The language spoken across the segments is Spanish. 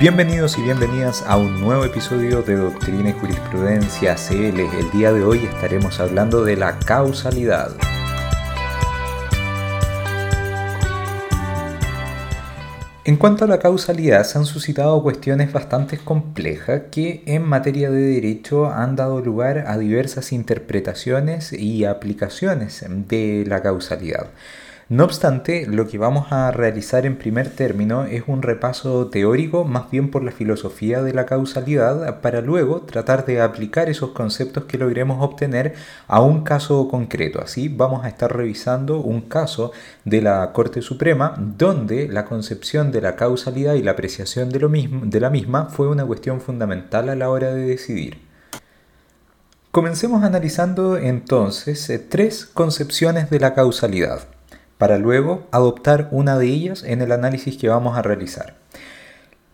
Bienvenidos y bienvenidas a un nuevo episodio de Doctrina y Jurisprudencia CL. El día de hoy estaremos hablando de la causalidad. En cuanto a la causalidad, se han suscitado cuestiones bastante complejas que en materia de derecho han dado lugar a diversas interpretaciones y aplicaciones de la causalidad. No obstante, lo que vamos a realizar en primer término es un repaso teórico más bien por la filosofía de la causalidad para luego tratar de aplicar esos conceptos que logremos obtener a un caso concreto. Así vamos a estar revisando un caso de la Corte Suprema donde la concepción de la causalidad y la apreciación de, lo mismo, de la misma fue una cuestión fundamental a la hora de decidir. Comencemos analizando entonces eh, tres concepciones de la causalidad para luego adoptar una de ellas en el análisis que vamos a realizar.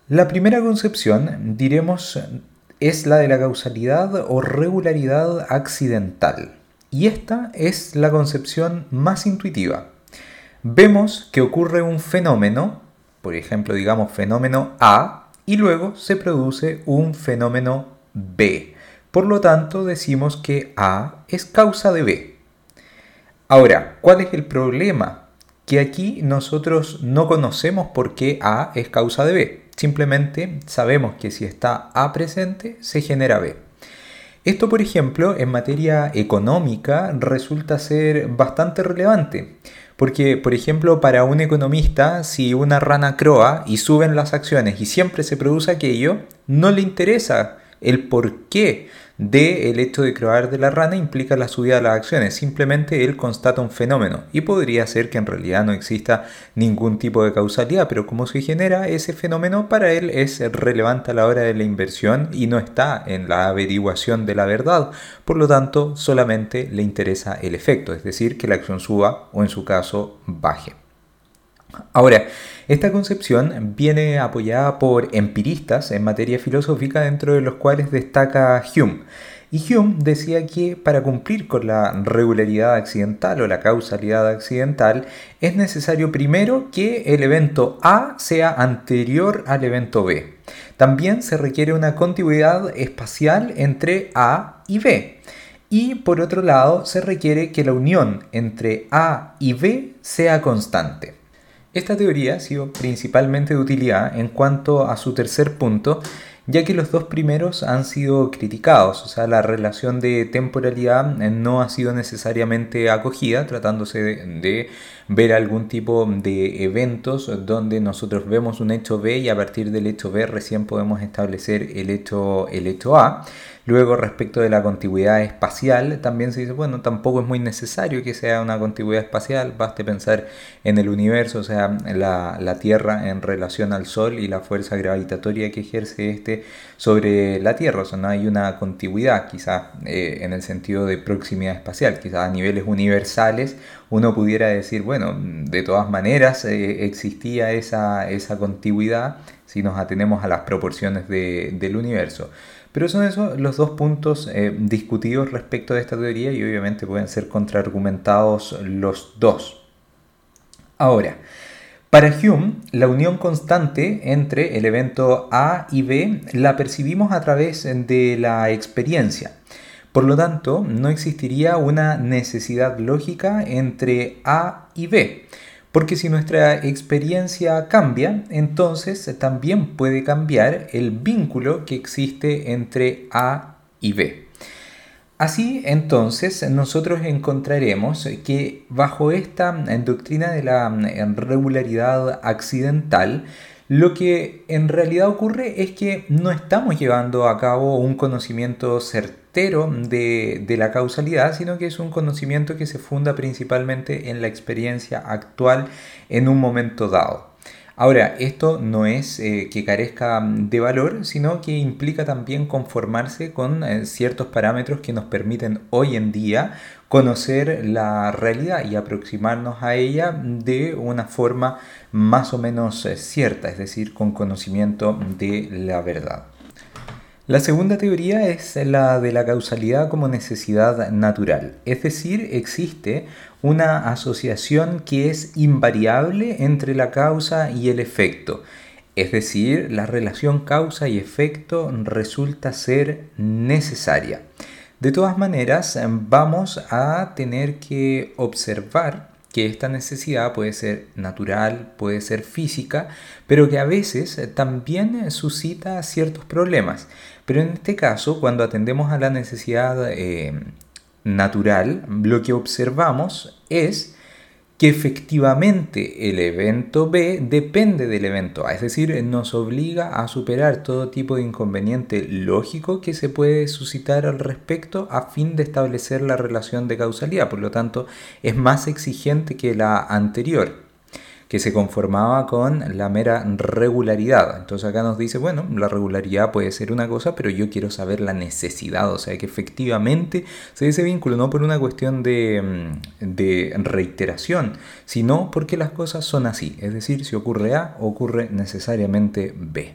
La primera concepción, diremos, es la de la causalidad o regularidad accidental. Y esta es la concepción más intuitiva. Vemos que ocurre un fenómeno, por ejemplo, digamos fenómeno A, y luego se produce un fenómeno B. Por lo tanto, decimos que A es causa de B. Ahora, ¿cuál es el problema? Que aquí nosotros no conocemos por qué A es causa de B. Simplemente sabemos que si está A presente, se genera B. Esto, por ejemplo, en materia económica resulta ser bastante relevante. Porque, por ejemplo, para un economista, si una rana croa y suben las acciones y siempre se produce aquello, no le interesa el por qué de el hecho de croar de la rana implica la subida de las acciones, simplemente él constata un fenómeno y podría ser que en realidad no exista ningún tipo de causalidad, pero como se genera ese fenómeno para él es relevante a la hora de la inversión y no está en la averiguación de la verdad, por lo tanto solamente le interesa el efecto, es decir, que la acción suba o en su caso baje. Ahora, esta concepción viene apoyada por empiristas en materia filosófica, dentro de los cuales destaca Hume. Y Hume decía que para cumplir con la regularidad accidental o la causalidad accidental es necesario primero que el evento A sea anterior al evento B. También se requiere una continuidad espacial entre A y B. Y por otro lado, se requiere que la unión entre A y B sea constante. Esta teoría ha sido principalmente de utilidad en cuanto a su tercer punto, ya que los dos primeros han sido criticados, o sea, la relación de temporalidad no ha sido necesariamente acogida, tratándose de, ver algún tipo de eventos donde nosotros vemos un hecho B y a partir del hecho B recién podemos establecer el hecho, el hecho A. Luego, respecto de la contigüidad espacial, también se dice, bueno, tampoco es muy necesario que sea una contigüidad espacial, baste pensar en el universo, o sea, la, la Tierra en relación al Sol y la fuerza gravitatoria que ejerce este sobre la Tierra, o sea, no hay una contigüidad, quizás eh, en el sentido de proximidad espacial, quizás a niveles universales uno pudiera decir, bueno, de todas maneras eh, existía esa, esa contigüidad si nos atenemos a las proporciones del universo. Pero son esos los dos puntos eh, discutidos respecto de esta teoría y obviamente pueden ser contraargumentados los dos. Ahora, para Hume, la unión constante entre el evento A y B la percibimos a través de la experiencia. Por lo tanto, no existiría una necesidad lógica entre A y B. Porque si nuestra experiencia cambia, entonces también puede cambiar el vínculo que existe entre A y B. Así entonces nosotros encontraremos que bajo esta doctrina de la regularidad accidental, lo que en realidad ocurre es que no estamos llevando a cabo un conocimiento certero de, de, la causalidad, sino que es un conocimiento que se funda principalmente en la experiencia actual en un momento dado. Ahora, esto no es eh, que carezca de valor, sino que implica también conformarse con eh, ciertos parámetros que nos permiten hoy en día conocer la realidad y aproximarnos a ella de una forma más o menos eh, cierta, es decir, con conocimiento de la verdad. La segunda teoría es la de la causalidad como necesidad natural, es decir, existe una asociación que es invariable entre la causa y el efecto. Es decir, la relación causa y efecto resulta ser necesaria. De todas maneras, vamos a tener que observar que esta necesidad puede ser natural, puede ser física, pero que a veces también suscita ciertos problemas. Pero en este caso, cuando atendemos a la necesidad eh, natural, lo que observamos es que efectivamente el evento B depende del evento A, es decir, nos obliga a superar todo tipo de inconveniente lógico que se puede suscitar al respecto a fin de establecer la relación de causalidad, por lo tanto es más exigente que la anterior que se conformaba con la mera regularidad. Entonces acá nos dice, bueno, la regularidad puede ser una cosa, pero yo quiero saber la necesidad, o sea, que efectivamente se ese vínculo, no por una cuestión de, mm, de reiteración, sino porque las cosas son así, es decir, si ocurre A, ocurre necesariamente B.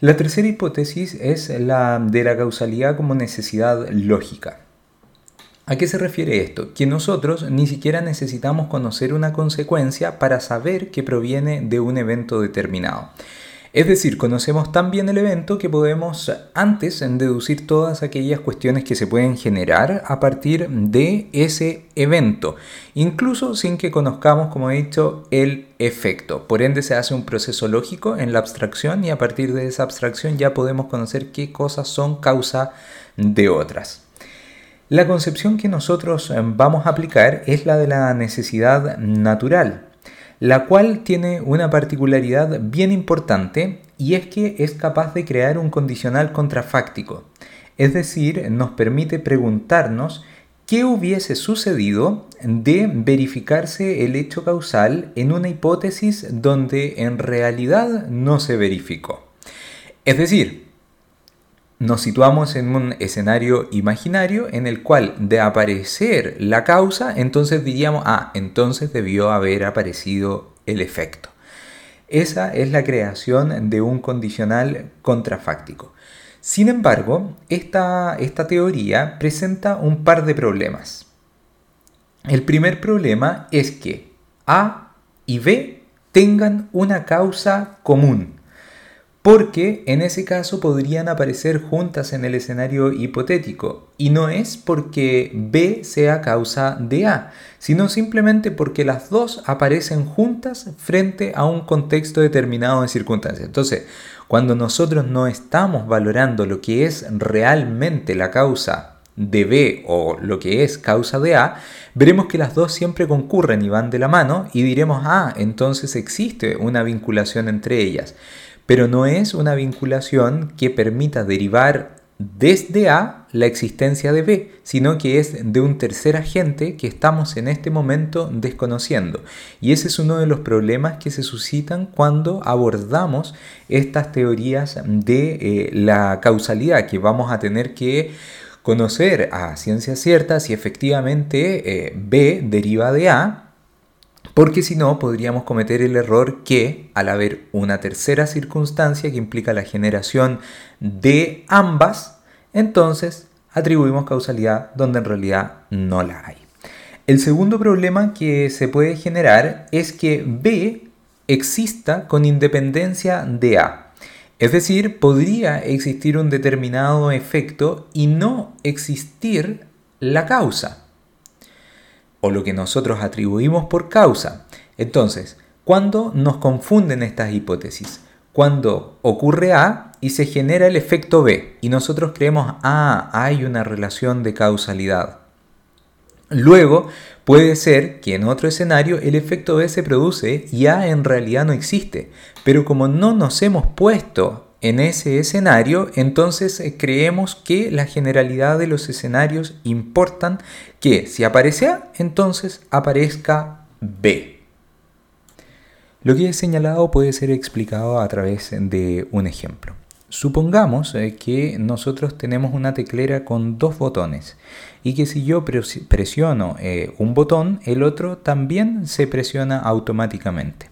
La tercera hipótesis es la de la causalidad como necesidad lógica. ¿A qué se refiere esto? Que nosotros ni siquiera necesitamos conocer una consecuencia para saber que proviene de un evento determinado. Es decir, conocemos tan bien el evento que podemos antes deducir todas aquellas cuestiones que se pueden generar a partir de ese evento, incluso sin que conozcamos, como he dicho, el efecto. Por ende se hace un proceso lógico en la abstracción y a partir de esa abstracción ya podemos conocer qué cosas son causa de otras. La concepción que nosotros eh, vamos a aplicar es la de la necesidad natural, la cual tiene una particularidad bien importante y es que es capaz de crear un condicional contrafáctico, es decir, nos permite preguntarnos qué hubiese sucedido de verificarse el hecho causal en una hipótesis donde en realidad no se verificó. Es decir, nos situamos en un escenario imaginario en el cual de aparecer la causa, entonces diríamos, ah, entonces debió haber aparecido el efecto. Esa es la creación de un condicional contrafáctico. Sin embargo, esta, esta teoría presenta un par de problemas. El primer problema es que A y B tengan una causa común porque en ese caso podrían aparecer juntas en el escenario hipotético, y no es porque B sea causa de A, sino simplemente porque las dos aparecen juntas frente a un contexto determinado de circunstancias. Entonces, cuando nosotros no estamos valorando lo que es realmente la causa de B o lo que es causa de A, veremos que las dos siempre concurren y van de la mano y diremos, ah, entonces existe una vinculación entre ellas pero no es una vinculación que permita derivar desde A la existencia de B, sino que es de un tercer agente que estamos en este momento desconociendo. Y ese es uno de los problemas que se suscitan cuando abordamos estas teorías de eh, la causalidad, que vamos a tener que conocer a ciencia cierta si efectivamente eh, B deriva de A porque si no podríamos cometer el error que al haber una tercera circunstancia que implica la generación de ambas, entonces atribuimos causalidad donde en realidad no la hay. El segundo problema que se puede generar es que B exista con independencia de A. Es decir, podría existir un determinado efecto y no existir la causa o lo que nosotros atribuimos por causa. Entonces, ¿cuándo nos confunden estas hipótesis? Cuando ocurre A y se genera el efecto B y nosotros creemos, ah, hay una relación de causalidad. Luego, puede ser que en otro escenario el efecto B se produce y A en realidad no existe, pero como no nos hemos puesto en ese escenario, entonces eh, creemos que la generalidad de los escenarios importan que si aparece A, entonces aparezca B. Lo que he señalado puede ser explicado a través de un ejemplo. Supongamos eh, que nosotros tenemos una teclera con dos botones y que si yo presiono eh, un botón, el otro también se presiona automáticamente.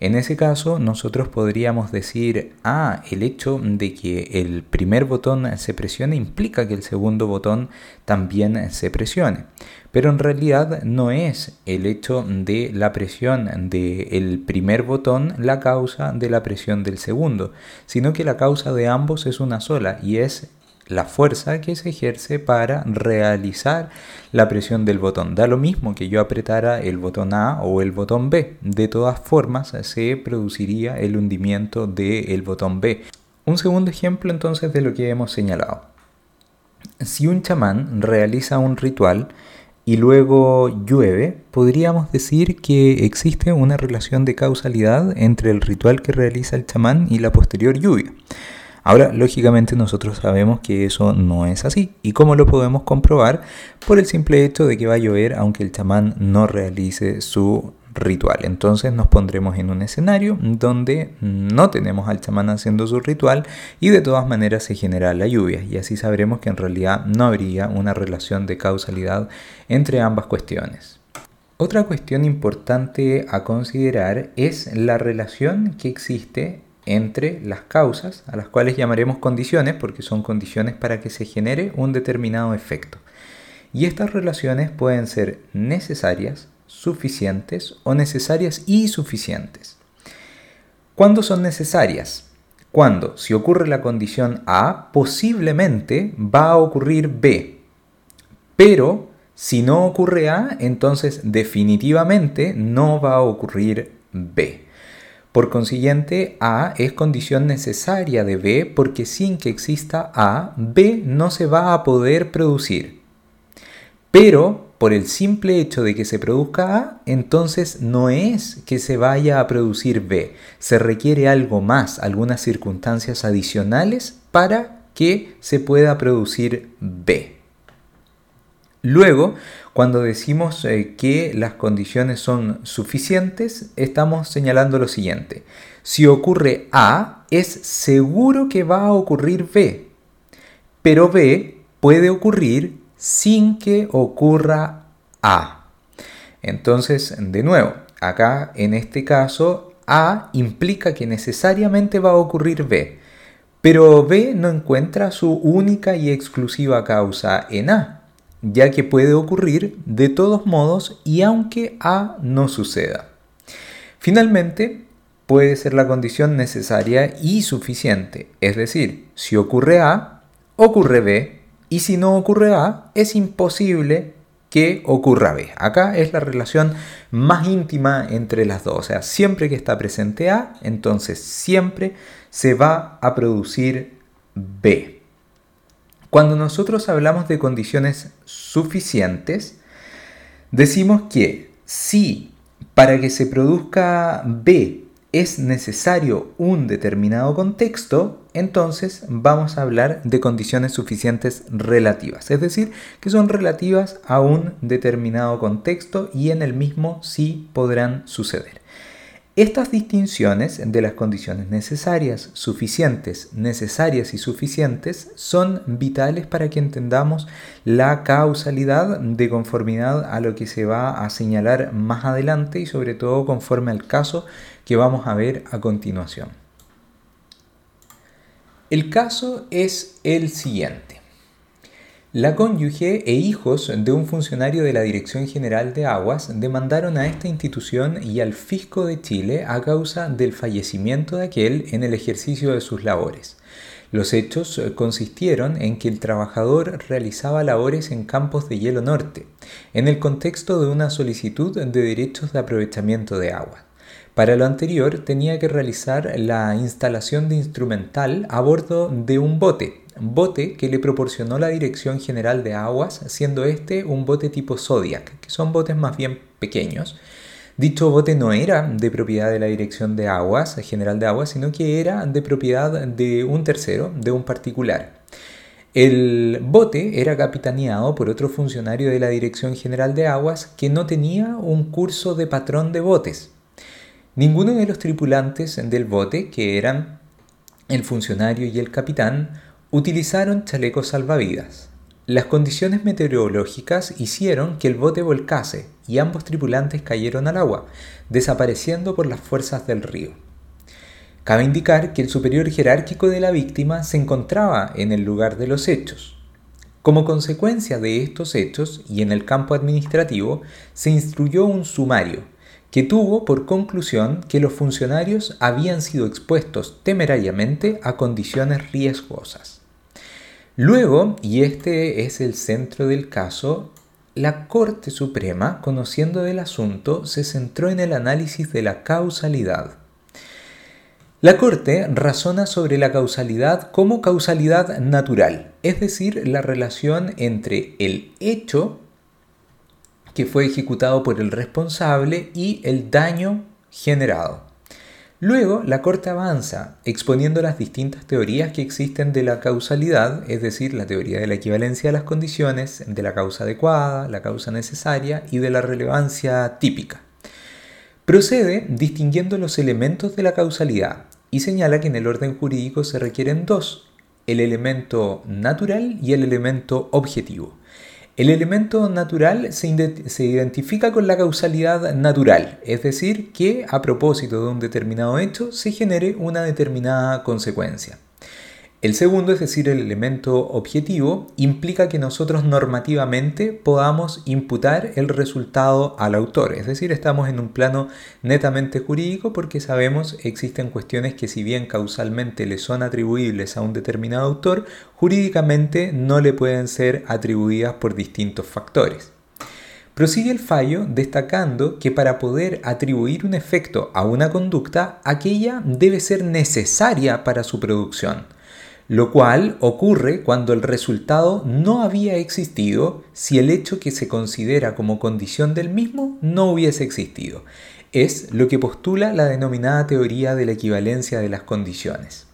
En ese caso, nosotros podríamos decir, ah, el hecho de que el primer botón se presione implica que el segundo botón también se presione. pero en realidad no es el hecho de la presión del primer botón la causa de la presión del segundo, sino que la causa de ambos es una sola y es la fuerza que se ejerce para realizar la presión del botón. Da lo mismo que yo apretara el botón A o el botón B. De todas formas, se produciría el hundimiento del botón B. Un segundo ejemplo entonces de lo que hemos señalado. Si un chamán realiza un ritual y luego llueve, podríamos decir que existe una relación de causalidad entre el ritual que realiza el chamán y la posterior lluvia. Ahora, lógicamente nosotros sabemos que eso no es así. ¿Y cómo lo podemos comprobar? Por el simple hecho de que va a llover aunque el chamán no realice su ritual. Entonces nos pondremos en un escenario donde no tenemos al chamán haciendo su ritual y de todas maneras se genera la lluvia y así sabremos que en realidad no habría una relación de causalidad entre ambas cuestiones. Otra cuestión importante a considerar es la relación que existe entre las causas, a las cuales llamaremos condiciones, porque son condiciones para que se genere un determinado efecto. Y estas relaciones pueden ser necesarias, suficientes o necesarias y suficientes. ¿Cuándo son necesarias? Cuando, si ocurre la condición A, posiblemente va a ocurrir B. Pero si no ocurre A, entonces definitivamente no va a ocurrir B. Por consiguiente, A es condición necesaria de B porque sin que exista A, B no se va a poder producir. Pero por el simple hecho de que se produzca A, entonces no es que se vaya a producir B. Se requiere algo más, algunas circunstancias adicionales para que se pueda producir B. Luego, cuando decimos eh, que las condiciones son suficientes, estamos señalando lo siguiente. Si ocurre A, es seguro que va a ocurrir B, pero B puede ocurrir sin que ocurra A. Entonces, de nuevo, acá en este caso, A implica que necesariamente va a ocurrir B, pero B no encuentra su única y exclusiva causa en A ya que puede ocurrir de todos modos y aunque A no suceda. Finalmente, puede ser la condición necesaria y suficiente, es decir, si ocurre A, ocurre B, y si no ocurre A, es imposible que ocurra B. Acá es la relación más íntima entre las dos, o sea, siempre que está presente A, entonces siempre se va a producir B. Cuando nosotros hablamos de condiciones suficientes, decimos que si para que se produzca B es necesario un determinado contexto, entonces vamos a hablar de condiciones suficientes relativas, es decir, que son relativas a un determinado contexto y en el mismo sí podrán suceder. Estas distinciones de las condiciones necesarias, suficientes, necesarias y suficientes son vitales para que entendamos la causalidad de conformidad a lo que se va a señalar más adelante y sobre todo conforme al caso que vamos a ver a continuación. El caso es el siguiente. La cónyuge e hijos de un funcionario de la Dirección General de Aguas demandaron a esta institución y al Fisco de Chile a causa del fallecimiento de aquel en el ejercicio de sus labores. Los hechos consistieron en que el trabajador realizaba labores en campos de hielo norte, en el contexto de una solicitud de derechos de aprovechamiento de agua. Para lo anterior tenía que realizar la instalación de instrumental a bordo de un bote, bote que le proporcionó la Dirección General de Aguas, siendo este un bote tipo Zodiac, que son botes más bien pequeños. Dicho bote no era de propiedad de la Dirección de Aguas, General de Aguas, sino que era de propiedad de un tercero, de un particular. El bote era capitaneado por otro funcionario de la Dirección General de Aguas que no tenía un curso de patrón de botes. Ninguno de los tripulantes del bote, que eran el funcionario y el capitán, Utilizaron chalecos salvavidas. Las condiciones meteorológicas hicieron que el bote volcase y ambos tripulantes cayeron al agua, desapareciendo por las fuerzas del río. Cabe indicar que el superior jerárquico de la víctima se encontraba en el lugar de los hechos. Como consecuencia de estos hechos y en el campo administrativo, se instruyó un sumario que tuvo por conclusión que los funcionarios habían sido expuestos temerariamente a condiciones riesgosas. Luego, y este es el centro del caso, la Corte Suprema, conociendo del asunto, se centró en el análisis de la causalidad. La Corte razona sobre la causalidad como causalidad natural, es decir, la relación entre el hecho que fue ejecutado por el responsable y el daño generado. Luego, la Corte avanza exponiendo las distintas teorías que existen de la causalidad, es decir, la teoría de la equivalencia de las condiciones, de la causa adecuada, la causa necesaria y de la relevancia típica. Procede distinguiendo los elementos de la causalidad y señala que en el orden jurídico se requieren dos, el elemento natural y el elemento objetivo. El elemento natural se, identifica con la causalidad natural, es decir, que a propósito de un determinado hecho se genere una determinada consecuencia. El segundo, es decir, el elemento objetivo, implica que nosotros normativamente podamos imputar el resultado al autor. Es decir, estamos en un plano netamente jurídico porque sabemos existen cuestiones que si bien causalmente le son atribuibles a un determinado autor, jurídicamente no le pueden ser atribuidas por distintos factores. Prosigue el fallo destacando que para poder atribuir un efecto a una conducta, aquella debe ser necesaria para su producción lo cual ocurre cuando el resultado no había existido si el hecho que se considera como condición del mismo no hubiese existido. Es lo que postula la denominada teoría de la equivalencia de las condiciones.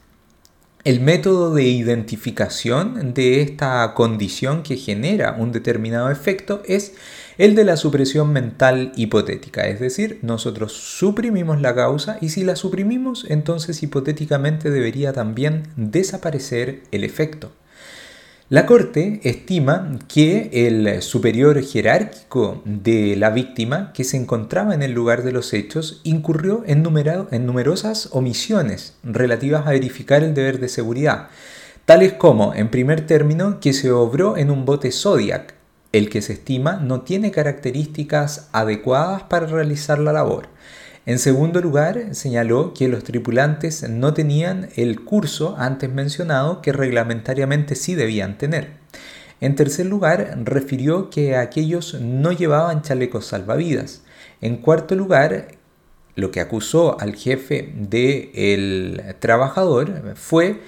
El método de identificación de esta condición que genera un determinado efecto es el de la supresión mental hipotética, es decir, nosotros suprimimos la causa y si la suprimimos, entonces hipotéticamente debería también desaparecer el efecto. La Corte estima que el superior jerárquico de la víctima que se encontraba en el lugar de los hechos incurrió en, numerosas omisiones relativas a verificar el deber de seguridad, tales como, en primer término, que se obró en un bote Zodiac, el que se estima no tiene características adecuadas para realizar la labor. En segundo lugar, señaló que los tripulantes no tenían el curso antes mencionado que reglamentariamente sí debían tener. En tercer lugar, refirió que aquellos no llevaban chalecos salvavidas. En cuarto lugar, lo que acusó al jefe del trabajador fue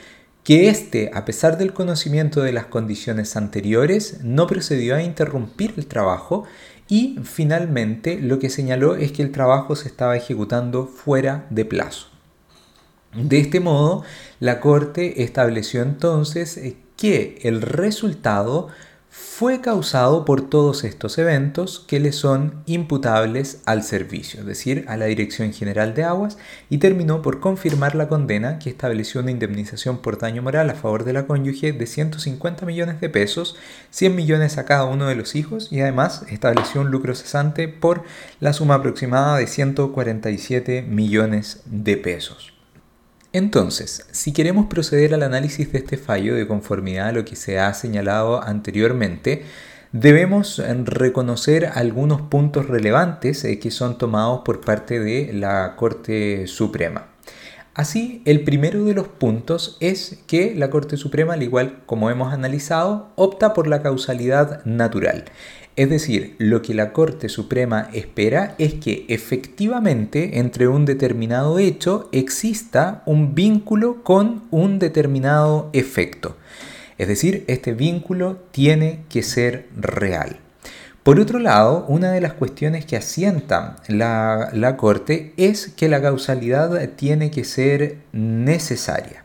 que éste, a pesar del conocimiento de las condiciones anteriores, no procedió a interrumpir el trabajo y finalmente lo que señaló es que el trabajo se estaba ejecutando fuera de plazo. De este modo, la Corte estableció entonces que el resultado fue causado por todos estos eventos que le son imputables al servicio, es decir, a la Dirección General de Aguas, y terminó por confirmar la condena que estableció una indemnización por daño moral a favor de la cónyuge de 150 millones de pesos, 100 millones a cada uno de los hijos y además estableció un lucro cesante por la suma aproximada de 147 millones de pesos. Entonces, si queremos proceder al análisis de este fallo de conformidad a lo que se ha señalado anteriormente, debemos reconocer algunos puntos relevantes eh, que son tomados por parte de la Corte Suprema. Así, el primero de los puntos es que la Corte Suprema, al igual como hemos analizado, opta por la causalidad natural. Es decir, lo que la Corte Suprema espera es que efectivamente entre un determinado hecho exista un vínculo con un determinado efecto. Es decir, este vínculo tiene que ser real. Por otro lado, una de las cuestiones que asienta la, la Corte es que la causalidad tiene que ser necesaria.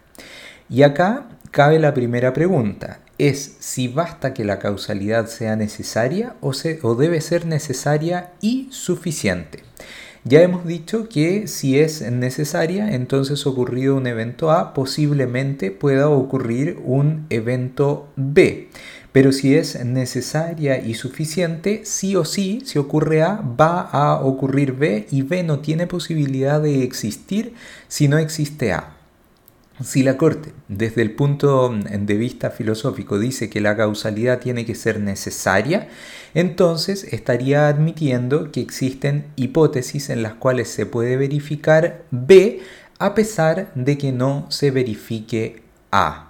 Y acá cabe la primera pregunta es si basta que la causalidad sea necesaria o, o debe ser necesaria y suficiente. Ya hemos dicho que si es necesaria, entonces ocurrido un evento A, posiblemente pueda ocurrir un evento B. Pero si es necesaria y suficiente, sí o sí, si ocurre A, va a ocurrir B y B no tiene posibilidad de existir si no existe A. Si la Corte, desde el punto de vista filosófico, dice que la causalidad tiene que ser necesaria, entonces estaría admitiendo que existen hipótesis en las cuales se puede verificar B a pesar de que no se verifique A.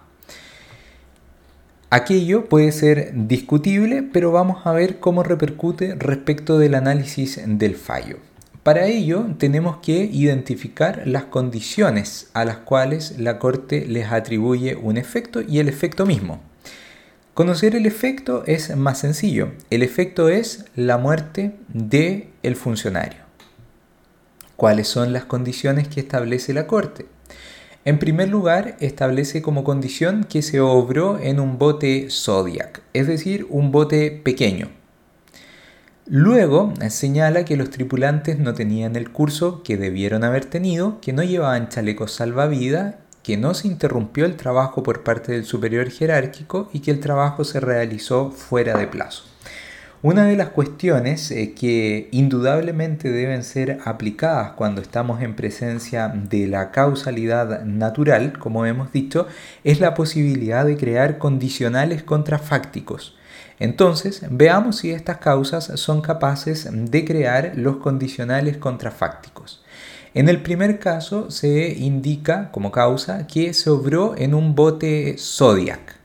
Aquello puede ser discutible, pero vamos a ver cómo repercute respecto del análisis del fallo. Para ello tenemos que identificar las condiciones a las cuales la Corte les atribuye un efecto y el efecto mismo. Conocer el efecto es más sencillo. El efecto es la muerte del el funcionario. ¿Cuáles son las condiciones que establece la Corte? En primer lugar, establece como condición que se obró en un bote Zodiac, es decir, un bote pequeño. Luego señala que los tripulantes no tenían el curso que debieron haber tenido, que no llevaban chalecos salvavidas, que no se interrumpió el trabajo por parte del superior jerárquico y que el trabajo se realizó fuera de plazo. Una de las cuestiones eh, que indudablemente deben ser aplicadas cuando estamos en presencia de la causalidad natural, como hemos dicho, es la posibilidad de crear condicionales contrafácticos. Entonces, veamos si estas causas son capaces de crear los condicionales contrafácticos. En el primer caso se indica como causa que se obró en un bote Zodiac.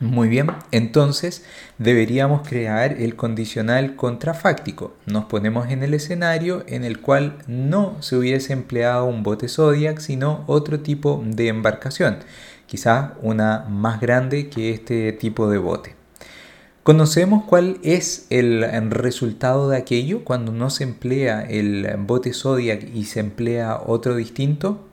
Muy bien, entonces deberíamos crear el condicional contrafáctico. Nos ponemos en el escenario en el cual no se hubiese empleado un bote Zodiac, sino otro tipo de embarcación, quizá una más grande que este tipo de bote. ¿Conocemos cuál es el resultado de aquello cuando no se emplea el bote Zodiac y se emplea otro distinto?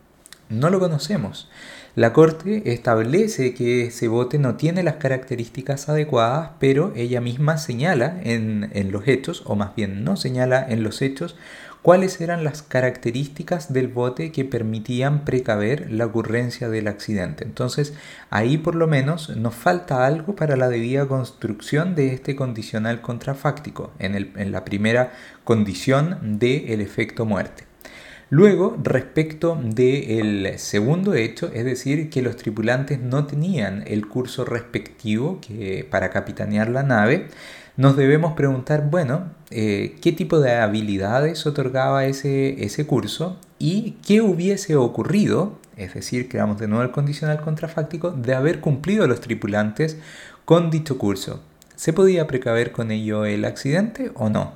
No lo conocemos. La Corte establece que ese bote no tiene las características adecuadas, pero ella misma señala en, los hechos, o más bien no señala en los hechos, cuáles eran las características del bote que permitían precaver la ocurrencia del accidente. Entonces, ahí por lo menos nos falta algo para la debida construcción de este condicional contrafáctico, en, la primera condición del efecto muerte. Luego, respecto del segundo hecho, es decir, que los tripulantes no tenían el curso respectivo que, para capitanear la nave, nos debemos preguntar, bueno, eh, ¿qué tipo de habilidades otorgaba ese, ese curso y qué hubiese ocurrido, es decir, creamos de nuevo el condicional contrafáctico, de haber cumplido los tripulantes con dicho curso? ¿Se podía precaver con ello el accidente o no?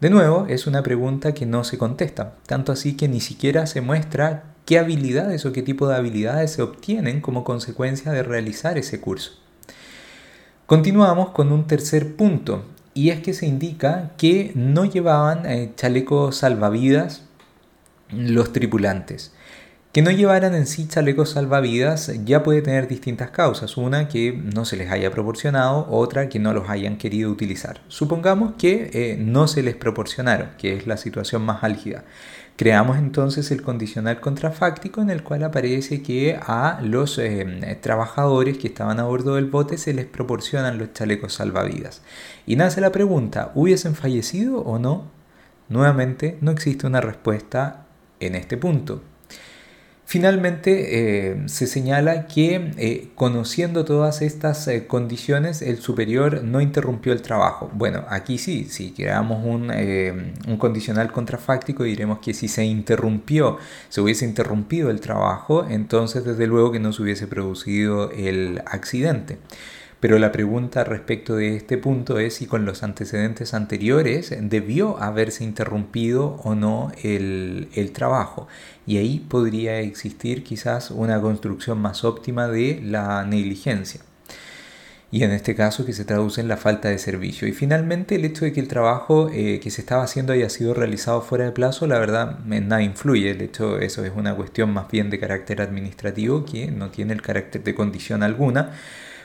De nuevo, es una pregunta que no se contesta, tanto así que ni siquiera se muestra qué habilidades o qué tipo de habilidades se obtienen como consecuencia de realizar ese curso. Continuamos con un tercer punto, y es que se indica que no llevaban eh, chalecos salvavidas los tripulantes. Que no llevaran en sí chalecos salvavidas ya puede tener distintas causas. Una que no se les haya proporcionado, otra que no los hayan querido utilizar. Supongamos que eh, no se les proporcionaron, que es la situación más álgida. Creamos entonces el condicional contrafáctico en el cual aparece que a los eh, trabajadores que estaban a bordo del bote se les proporcionan los chalecos salvavidas. Y nace la pregunta, ¿hubiesen fallecido o no? Nuevamente, no existe una respuesta en este punto. Finalmente, eh, se señala que eh, conociendo todas estas eh, condiciones, el superior no interrumpió el trabajo. Bueno, aquí sí, si creamos un, un, condicional contrafáctico, diremos que si se interrumpió, se hubiese interrumpido el trabajo, entonces desde luego que no se hubiese producido el accidente. Pero la pregunta respecto de este punto es si con los antecedentes anteriores debió haberse interrumpido o no el, trabajo. Y ahí podría existir quizás una construcción más óptima de la negligencia y en este caso que se traduce en la falta de servicio. Y finalmente el hecho de que el trabajo eh, que se estaba haciendo haya sido realizado fuera de plazo, la verdad nada influye. De hecho eso es una cuestión más bien de carácter administrativo que no tiene el carácter de condición alguna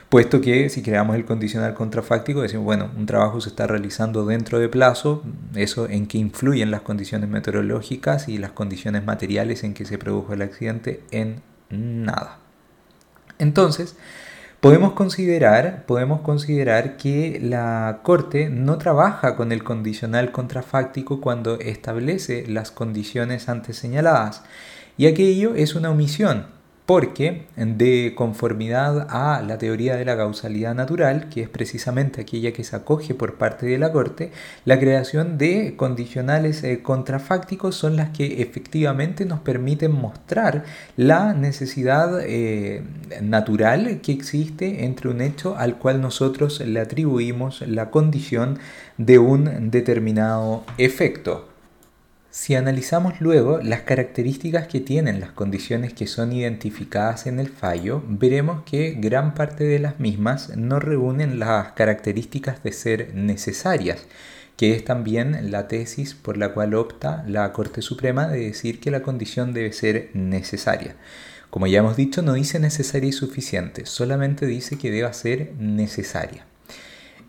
puesto que si creamos el condicional contrafáctico, decimos, bueno, un trabajo se está realizando dentro de plazo, eso en qué influyen las condiciones meteorológicas y las condiciones materiales en que se produjo el accidente, en nada. Entonces, podemos considerar, podemos considerar que la Corte no trabaja con el condicional contrafáctico cuando establece las condiciones antes señaladas, y aquello es una omisión porque de conformidad a la teoría de la causalidad natural, que es precisamente aquella que se acoge por parte de la Corte, la creación de condicionales eh, contrafácticos son las que efectivamente nos permiten mostrar la necesidad eh, natural que existe entre un hecho al cual nosotros le atribuimos la condición de un determinado efecto. Si analizamos luego las características que tienen las condiciones que son identificadas en el fallo, veremos que gran parte de las mismas no reúnen las características de ser necesarias, que es también la tesis por la cual opta la Corte Suprema de decir que la condición debe ser necesaria. Como ya hemos dicho, no dice necesaria y suficiente, solamente dice que deba ser necesaria.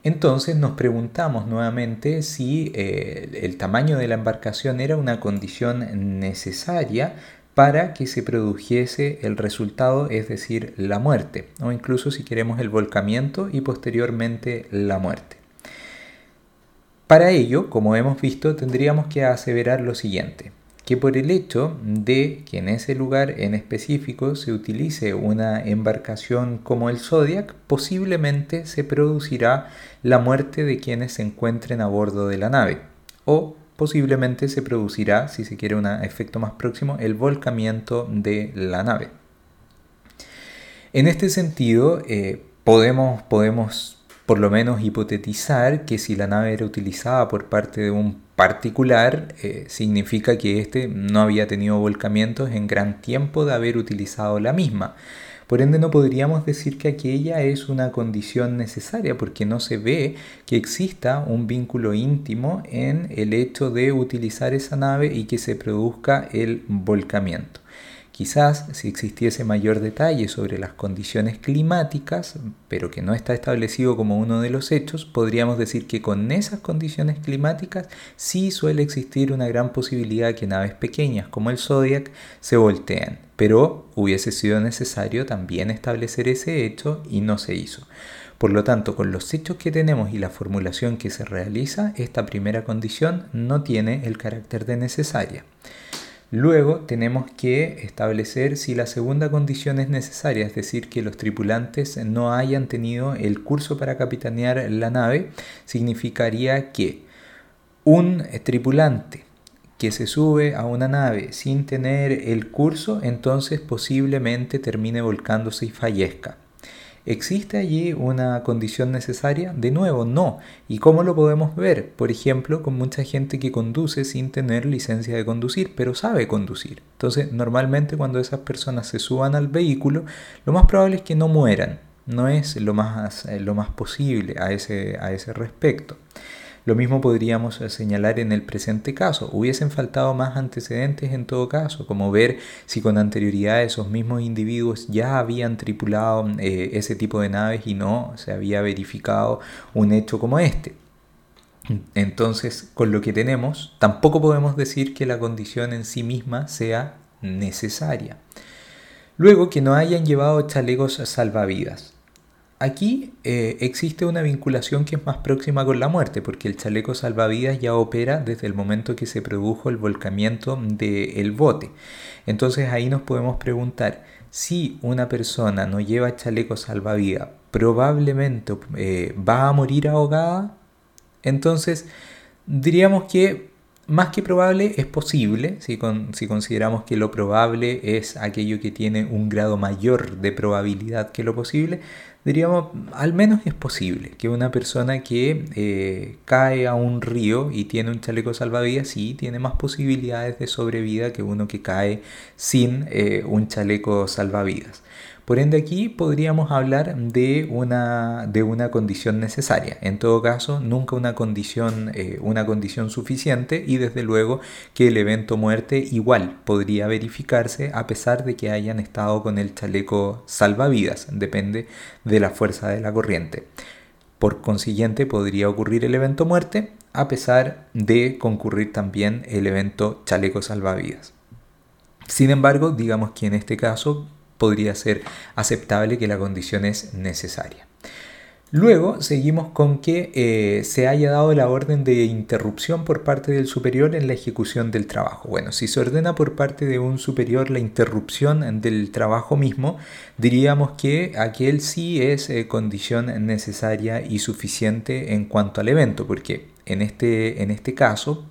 Entonces nos preguntamos nuevamente si eh, el tamaño de la embarcación era una condición necesaria para que se produjese el resultado, es decir, la muerte, o incluso si queremos el volcamiento y posteriormente la muerte. Para ello, como hemos visto, tendríamos que aseverar lo siguiente que por el hecho de que en ese lugar en específico se utilice una embarcación como el Zodiac, posiblemente se producirá la muerte de quienes se encuentren a bordo de la nave, o posiblemente se producirá, si se quiere un efecto más próximo, el volcamiento de la nave. En este sentido, eh, podemos, podemos por lo menos hipotetizar que si la nave era utilizada por parte de un particular, eh, significa que éste no había tenido volcamientos en gran tiempo de haber utilizado la misma. Por ende no podríamos decir que aquella es una condición necesaria porque no se ve que exista un vínculo íntimo en el hecho de utilizar esa nave y que se produzca el volcamiento. Quizás si existiese mayor detalle sobre las condiciones climáticas, pero que no está establecido como uno de los hechos, podríamos decir que con esas condiciones climáticas sí suele existir una gran posibilidad que naves pequeñas como el Zodiac se volteen, pero hubiese sido necesario también establecer ese hecho y no se hizo. Por lo tanto, con los hechos que tenemos y la formulación que se realiza, esta primera condición no tiene el carácter de necesaria. Luego tenemos que establecer si la segunda condición es necesaria, es decir, que los tripulantes no hayan tenido el curso para capitanear la nave, significaría que un tripulante que se sube a una nave sin tener el curso, entonces posiblemente termine volcándose y fallezca. ¿Existe allí una condición necesaria? De nuevo, no. ¿Y cómo lo podemos ver? Por ejemplo, con mucha gente que conduce sin tener licencia de conducir, pero sabe conducir. Entonces, normalmente cuando esas personas se suban al vehículo, lo más probable es que no mueran. No es lo más, eh, lo más posible a ese, a ese respecto. Lo mismo podríamos señalar en el presente caso. Hubiesen faltado más antecedentes en todo caso, como ver si con anterioridad esos mismos individuos ya habían tripulado eh, ese tipo de naves y no se había verificado un hecho como este. Entonces, con lo que tenemos, tampoco podemos decir que la condición en sí misma sea necesaria. Luego, que no hayan llevado chalecos salvavidas. Aquí eh, existe una vinculación que es más próxima con la muerte, porque el chaleco salvavidas ya opera desde el momento que se produjo el volcamiento del bote. Entonces ahí nos podemos preguntar, si una persona no lleva chaleco salvavidas, probablemente eh, va a morir ahogada. Entonces diríamos que más que probable es posible, si, si, consideramos que lo probable es aquello que tiene un grado mayor de probabilidad que lo posible, diríamos, al menos es posible que una persona que eh, cae a un río y tiene un chaleco salvavidas, sí, tiene más posibilidades de sobrevida que uno que cae sin eh, un chaleco salvavidas. Por ende aquí podríamos hablar de una, de una condición necesaria. En todo caso, nunca una condición, eh, una condición suficiente y desde luego que el evento muerte igual podría verificarse a pesar de que hayan estado con el chaleco salvavidas. Depende de la fuerza de la corriente. Por consiguiente podría ocurrir el evento muerte a pesar de concurrir también el evento chaleco salvavidas. Sin embargo, digamos que en este caso podría ser aceptable que la condición es necesaria. Luego seguimos con que eh, se haya dado la orden de interrupción por parte del superior en la ejecución del trabajo. Bueno, si se ordena por parte de un superior la interrupción del trabajo mismo, diríamos que aquel sí es eh, condición necesaria y suficiente en cuanto al evento, porque en este, en este caso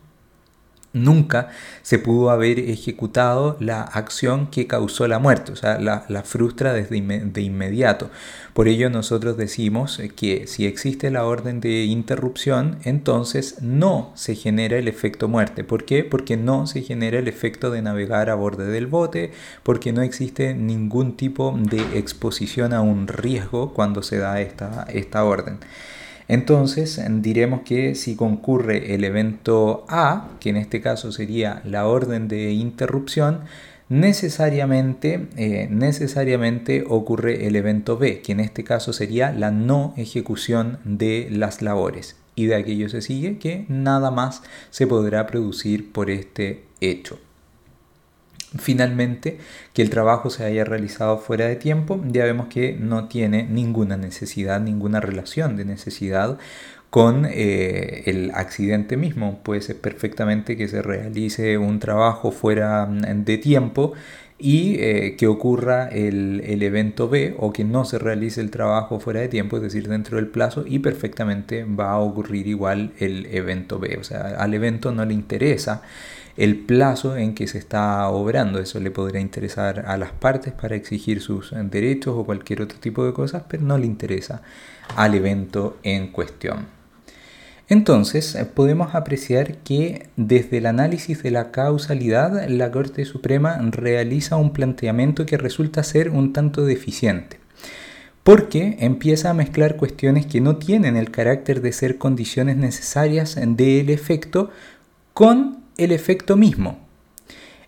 nunca se pudo haber ejecutado la acción que causó la muerte, o sea, la, frustra desde de inmediato. Por ello nosotros decimos que si existe la orden de interrupción, entonces no se genera el efecto muerte. ¿Por qué? Porque no se genera el efecto de navegar a borde del bote, porque no existe ningún tipo de exposición a un riesgo cuando se da esta, esta orden. Entonces diremos que si concurre el evento A, que en este caso sería la orden de interrupción, necesariamente, eh, necesariamente ocurre el evento B, que en este caso sería la no ejecución de las labores. Y de aquello se sigue que nada más se podrá producir por este hecho. Finalmente, que el trabajo se haya realizado fuera de tiempo, ya vemos que no tiene ninguna necesidad, ninguna relación de necesidad con eh, el accidente mismo. Puede ser perfectamente que se realice un trabajo fuera mm, de tiempo y eh, que ocurra el, el, evento B o que no se realice el trabajo fuera de tiempo, es decir, dentro del plazo y perfectamente va a ocurrir igual el evento B. O sea, al evento no le interesa el plazo en que se está obrando. Eso le podría interesar a las partes para exigir sus derechos o cualquier otro tipo de cosas, pero no le interesa al evento en cuestión. Entonces, podemos apreciar que desde el análisis de la causalidad, la Corte Suprema realiza un planteamiento que resulta ser un tanto deficiente, porque empieza a mezclar cuestiones que no tienen el carácter de ser condiciones necesarias del efecto con el efecto mismo.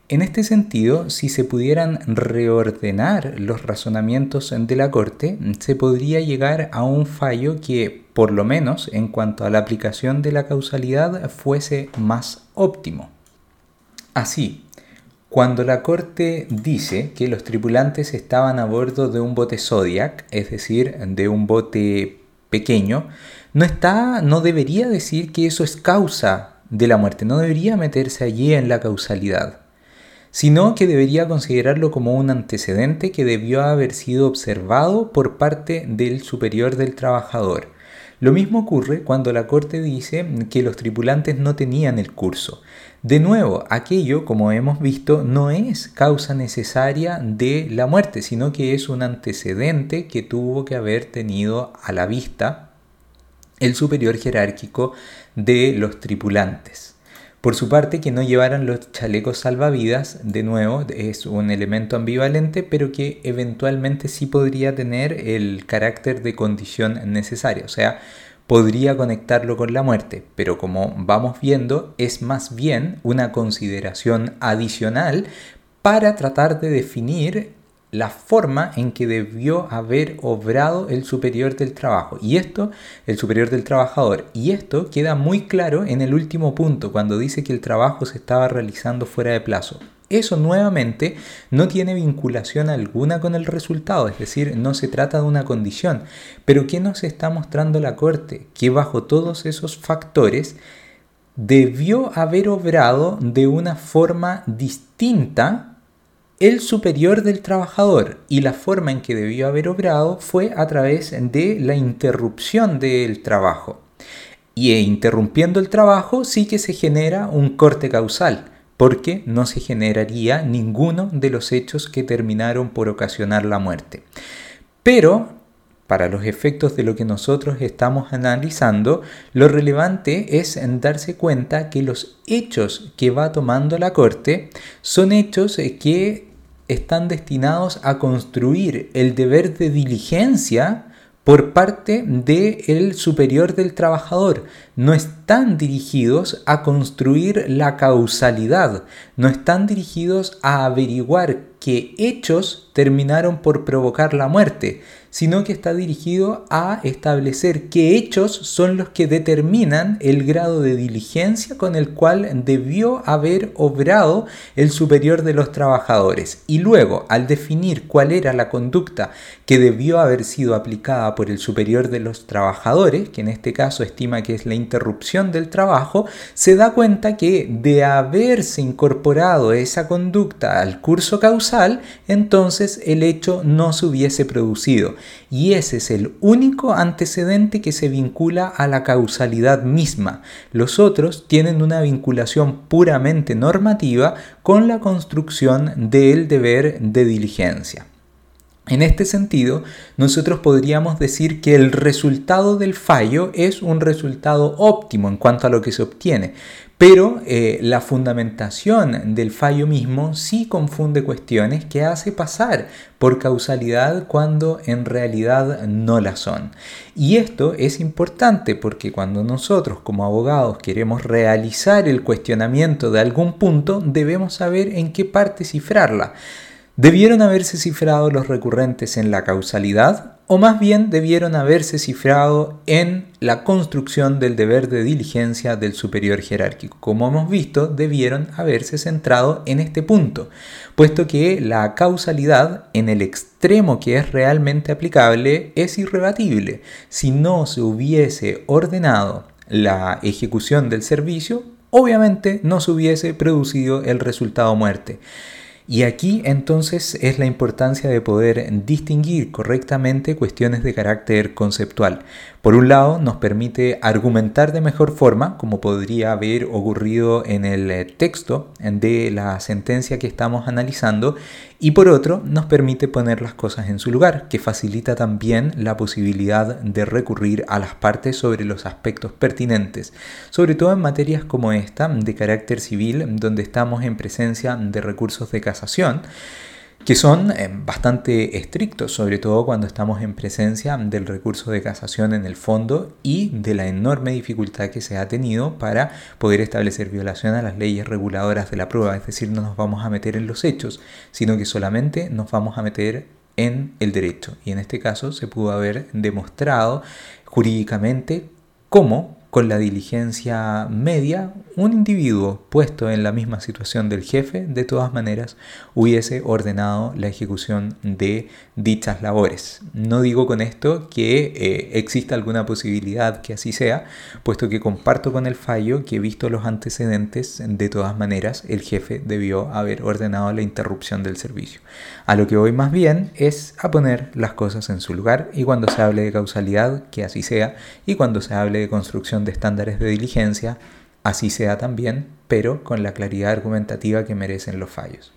En este sentido, si se pudieran reordenar los razonamientos de la Corte, se podría llegar a un fallo que, por lo menos en cuanto a la aplicación de la causalidad, fuese más óptimo. Así, cuando la Corte dice que los tripulantes estaban a bordo de un bote Zodiac, es decir, de un bote pequeño, no está, no debería decir que eso es causa de la muerte. No debería meterse allí en la causalidad, sino que debería considerarlo como un antecedente que debió haber sido observado por parte del superior del trabajador. Lo mismo ocurre cuando la Corte dice que los tripulantes no tenían el curso. De nuevo, aquello, como hemos visto, no es causa necesaria de la muerte, sino que es un antecedente que tuvo que haber tenido a la vista el superior jerárquico de los tripulantes. Por su parte, que no llevaran los chalecos salvavidas, de nuevo, es un elemento ambivalente, pero que eventualmente sí podría tener el carácter de condición necesaria, o sea, podría conectarlo con la muerte, pero como vamos viendo, es más bien una consideración adicional para tratar de definir la forma en que debió haber obrado el superior del trabajo y esto el superior del trabajador y esto queda muy claro en el último punto cuando dice que el trabajo se estaba realizando fuera de plazo eso nuevamente no tiene vinculación alguna con el resultado, es decir, no se trata de una condición. Pero ¿qué nos está mostrando la Corte? Que bajo todos esos factores debió haber obrado de una forma distinta el superior del trabajador y la forma en que debió haber obrado fue a través de la interrupción del trabajo. Y e interrumpiendo el trabajo sí que se genera un corte causal, porque no se generaría ninguno de los hechos que terminaron por ocasionar la muerte. Pero, para los efectos de lo que nosotros estamos analizando, lo relevante es darse cuenta que los hechos que va tomando la Corte son hechos que están destinados a construir el deber de diligencia por parte del superior del trabajador, no están dirigidos a construir la causalidad, no están dirigidos a averiguar qué hechos terminaron por provocar la muerte, sino que está dirigido a establecer qué hechos son los que determinan el grado de diligencia con el cual debió haber obrado el superior de los trabajadores. Y luego, al definir cuál era la conducta que debió haber sido aplicada por el superior de los trabajadores, que en este caso estima que es la interrupción del trabajo, se da cuenta que de haberse incorporado esa conducta al curso causal, entonces el hecho no se hubiese producido y ese es el único antecedente que se vincula a la causalidad misma. Los otros tienen una vinculación puramente normativa con la construcción del deber de diligencia. En este sentido, nosotros podríamos decir que el resultado del fallo es un resultado óptimo en cuanto a lo que se obtiene, pero eh, la fundamentación del fallo mismo sí confunde cuestiones que hace pasar por causalidad cuando en realidad no la son. Y esto es importante porque cuando nosotros como abogados queremos realizar el cuestionamiento de algún punto, debemos saber en qué parte cifrarla. ¿Debieron haberse cifrado los recurrentes en la causalidad o más bien debieron haberse cifrado en la construcción del deber de diligencia del superior jerárquico? Como hemos visto, debieron haberse centrado en este punto, puesto que la causalidad en el extremo que es realmente aplicable es irrebatible. Si no se hubiese ordenado la ejecución del servicio, obviamente no se hubiese producido el resultado muerte. Y aquí entonces es la importancia de poder distinguir correctamente cuestiones de carácter conceptual. Por un lado, nos permite argumentar de mejor forma, como podría haber ocurrido en el eh, texto de la sentencia que estamos analizando, y por otro, nos permite poner las cosas en su lugar, que facilita también la posibilidad de recurrir a las partes sobre los aspectos pertinentes, sobre todo en materias como esta, de carácter civil, donde estamos en presencia de recursos de casación que son eh, bastante estrictos, sobre todo cuando estamos en presencia del recurso de casación en el fondo y de la enorme dificultad que se ha tenido para poder establecer violación a las leyes reguladoras de la prueba, es decir, no nos vamos a meter en los hechos, sino que solamente nos vamos a meter en el derecho. Y en este caso se pudo haber demostrado jurídicamente cómo con la diligencia media, un individuo puesto en la misma situación del jefe, de todas maneras, hubiese ordenado la ejecución de dichas labores. No digo con esto que eh, exista alguna posibilidad que así sea, puesto que comparto con el fallo que visto los antecedentes, de todas maneras, el jefe debió haber ordenado la interrupción del servicio. A lo que voy más bien es a poner las cosas en su lugar y cuando se hable de causalidad, que así sea, y cuando se hable de construcción de estándares de diligencia, así sea también, pero con la claridad argumentativa que merecen los fallos.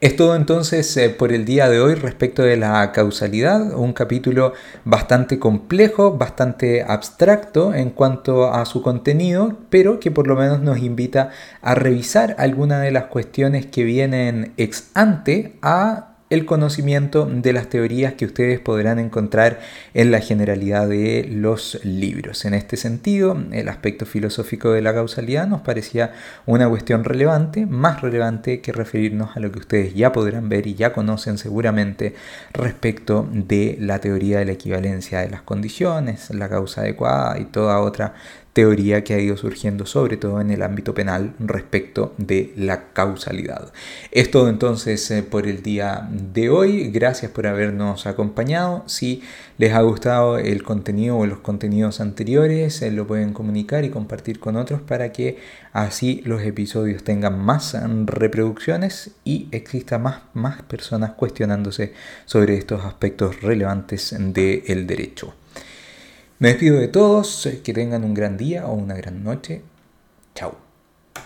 Es todo entonces eh, por el día de hoy respecto de la causalidad, un capítulo bastante complejo, bastante abstracto en cuanto a su contenido, pero que por lo menos nos invita a revisar algunas de las cuestiones que vienen ex ante a el conocimiento de las teorías que ustedes podrán encontrar en la generalidad de los libros. En este sentido, el aspecto filosófico de la causalidad nos parecía una cuestión relevante, más relevante que referirnos a lo que ustedes ya podrán ver y ya conocen seguramente respecto de la teoría de la equivalencia de las condiciones, la causa adecuada y toda otra teoría que ha ido surgiendo sobre todo en el ámbito penal respecto de la causalidad. Es todo entonces eh, por el día de hoy. Gracias por habernos acompañado. Si les ha gustado el contenido o los contenidos anteriores, eh, lo pueden comunicar y compartir con otros para que así los episodios tengan más reproducciones y exista más, más personas cuestionándose sobre estos aspectos relevantes del derecho. Me despido de todos, que tengan un gran día o una gran noche. Chao.